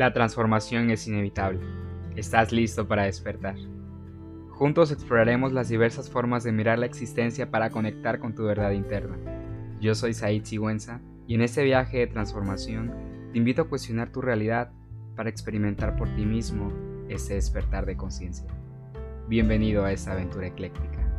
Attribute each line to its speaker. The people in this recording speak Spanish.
Speaker 1: La transformación es inevitable. Estás listo para despertar. Juntos exploraremos las diversas formas de mirar la existencia para conectar con tu verdad interna. Yo soy Said Sigüenza y en este viaje de transformación te invito a cuestionar tu realidad para experimentar por ti mismo ese despertar de conciencia. Bienvenido a esta aventura ecléctica.